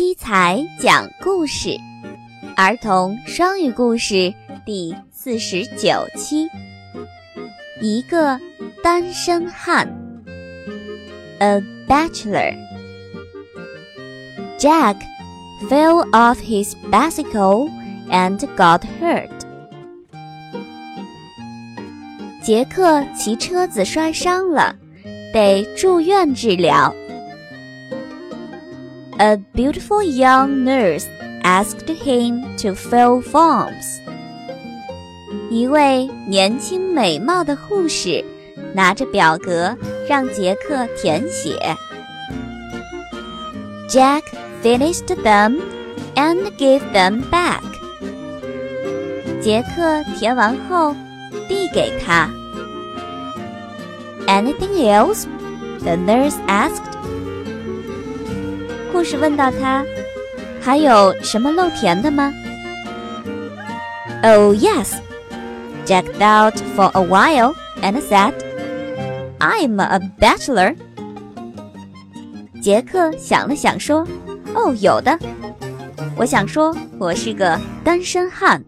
七彩讲故事，儿童双语故事第四十九期。一个单身汉，A bachelor. Jack fell off his bicycle and got hurt. 杰克骑车子摔伤了，得住院治疗。A beautiful young nurse asked him to fill forms. 一位年轻美貌的护士拿着表格让杰克填写。Jack finished them and gave them back. 杰克填完后递给他。Anything else? The nurse asked. 护士问到他：“还有什么漏填的吗？” Oh yes, Jack thought for a while and said, "I'm a bachelor." 杰克想了想说：“哦，有的。我想说我是个单身汉。”